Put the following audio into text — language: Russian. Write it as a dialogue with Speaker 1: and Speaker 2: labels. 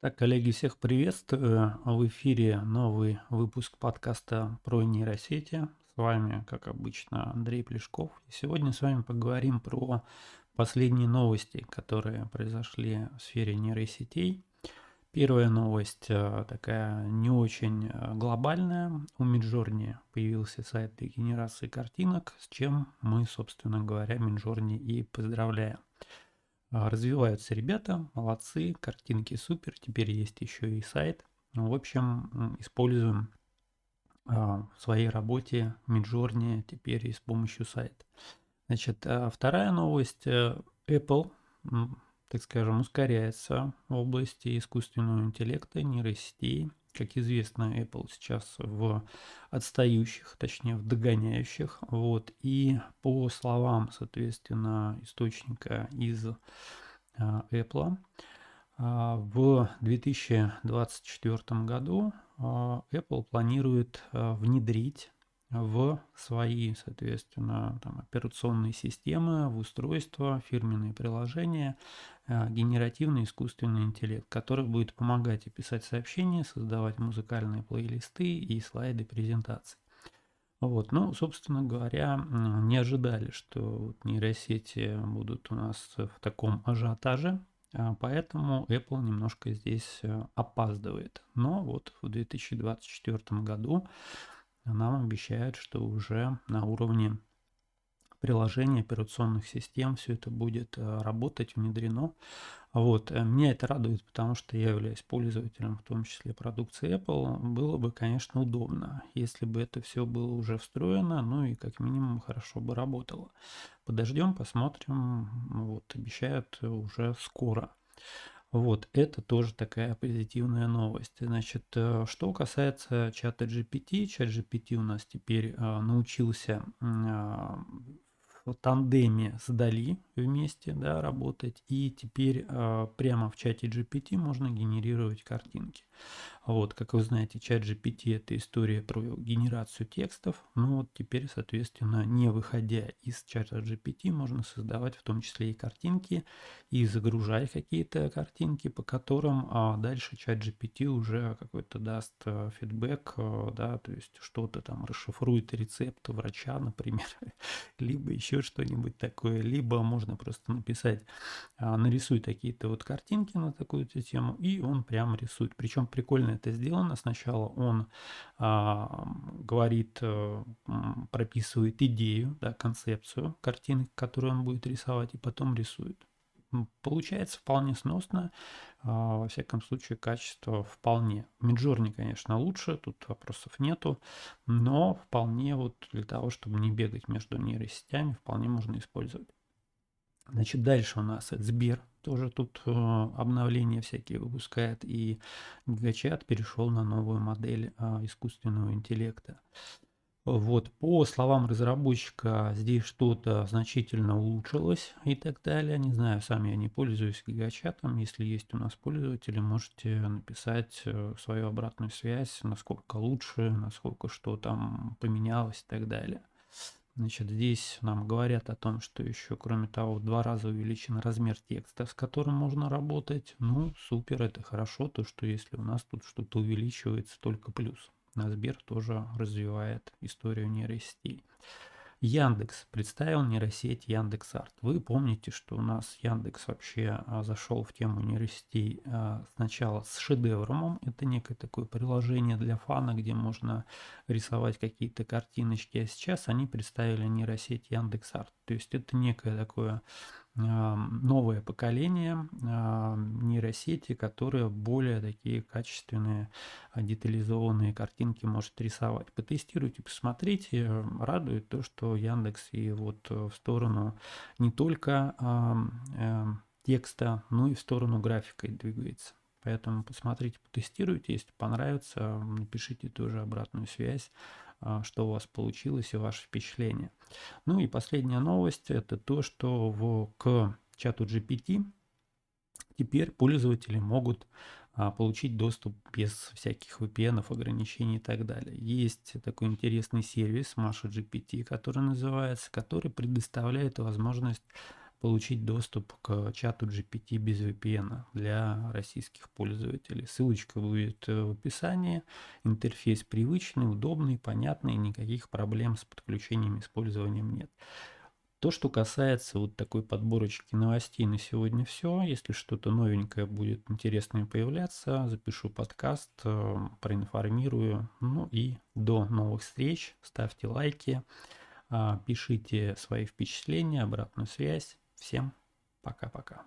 Speaker 1: Так, коллеги, всех приветствую. В эфире новый выпуск подкаста про нейросети. С вами, как обычно, Андрей Плешков. И сегодня с вами поговорим про последние новости, которые произошли в сфере нейросетей. Первая новость э, такая не очень э, глобальная. У Midjourney появился сайт для генерации картинок, с чем мы, собственно говоря, Midjourney и поздравляем. А, развиваются ребята, молодцы, картинки супер, теперь есть еще и сайт. В общем, используем а, в своей работе Midjourney теперь и с помощью сайта. Значит, а вторая новость. Э, Apple, так скажем, ускоряется в области искусственного интеллекта, нейросетей. Как известно, Apple сейчас в отстающих, точнее в догоняющих. Вот. И по словам, соответственно, источника из а, Apple, а, в 2024 году а, Apple планирует внедрить в свои, соответственно, там, операционные системы, в устройства, фирменные приложения, э, генеративный искусственный интеллект, который будет помогать и писать сообщения, создавать музыкальные плейлисты и слайды презентаций. Вот, ну, собственно говоря, не ожидали, что вот нейросети будут у нас в таком ажиотаже, а поэтому Apple немножко здесь э, опаздывает. Но вот в 2024 году нам обещают, что уже на уровне приложений, операционных систем все это будет э, работать, внедрено. Вот. Э, меня это радует, потому что я являюсь пользователем, в том числе продукции Apple. Было бы, конечно, удобно, если бы это все было уже встроено, ну и как минимум хорошо бы работало. Подождем, посмотрим. Вот, обещают уже скоро. Вот, это тоже такая позитивная новость. Значит, э, что касается чата GPT, чат GPT у нас теперь а, научился а, тандеме с Дали вместе да, работать. И теперь э, прямо в чате GPT можно генерировать картинки. Вот, как вы знаете, чат GPT это история про генерацию текстов. Ну вот теперь, соответственно, не выходя из чата GPT, можно создавать в том числе и картинки и загружать какие-то картинки, по которым а дальше чат GPT уже какой-то даст э, фидбэк, э, да, то есть что-то там расшифрует рецепт врача, например, либо еще что-нибудь такое, либо можно просто написать, а, нарисуй какие-то вот картинки на такую-то тему, и он прямо рисует. Причем прикольно это сделано. Сначала он а, говорит, а, прописывает идею, да, концепцию картинок, которую он будет рисовать, и потом рисует. Получается вполне сносно, а, во всяком случае качество вполне. Миджорни, конечно, лучше, тут вопросов нету, но вполне вот для того, чтобы не бегать между нейросетями, вполне можно использовать. Значит, дальше у нас Сбер тоже тут э, обновления всякие выпускает, и Гигачат перешел на новую модель э, искусственного интеллекта. Вот, по словам разработчика, здесь что-то значительно улучшилось и так далее. Не знаю, сам я не пользуюсь гигачатом. Если есть у нас пользователи, можете написать э, свою обратную связь, насколько лучше, насколько что там поменялось и так далее. Значит, здесь нам говорят о том, что еще, кроме того, в два раза увеличен размер текста, с которым можно работать. Ну, супер, это хорошо, то, что если у нас тут что-то увеличивается, только плюс. На Сбер тоже развивает историю нейросетей. Яндекс представил нейросеть Яндекс.Арт. Вы помните, что у нас Яндекс вообще а, зашел в тему нейросетей а, сначала с шедевром. Это некое такое приложение для фана, где можно рисовать какие-то картиночки. А сейчас они представили нейросеть Яндекс.Арт. То есть это некое такое новое поколение нейросети, которое более такие качественные, а, детализованные картинки может рисовать. Потестируйте, посмотрите. Радует то, что Яндекс и вот в сторону не только текста, но и в сторону графика двигается. Поэтому посмотрите, потестируйте. Если понравится, напишите тоже обратную связь. А, что у вас получилось и ваше впечатление. Ну и последняя новость это то, что в, к чату GPT теперь пользователи могут а, получить доступ без всяких VPN, ограничений и так далее. Есть такой интересный сервис Masha GPT, который называется, который предоставляет возможность получить доступ к чату GPT без VPN для российских пользователей. Ссылочка будет в описании. Интерфейс привычный, удобный, понятный, никаких проблем с подключением использованием нет. То, что касается вот такой подборочки новостей на сегодня все. Если что-то новенькое будет интересное появляться, запишу подкаст, э, проинформирую. Ну и до новых встреч. Ставьте лайки, а, пишите свои впечатления, обратную связь. Всем пока-пока.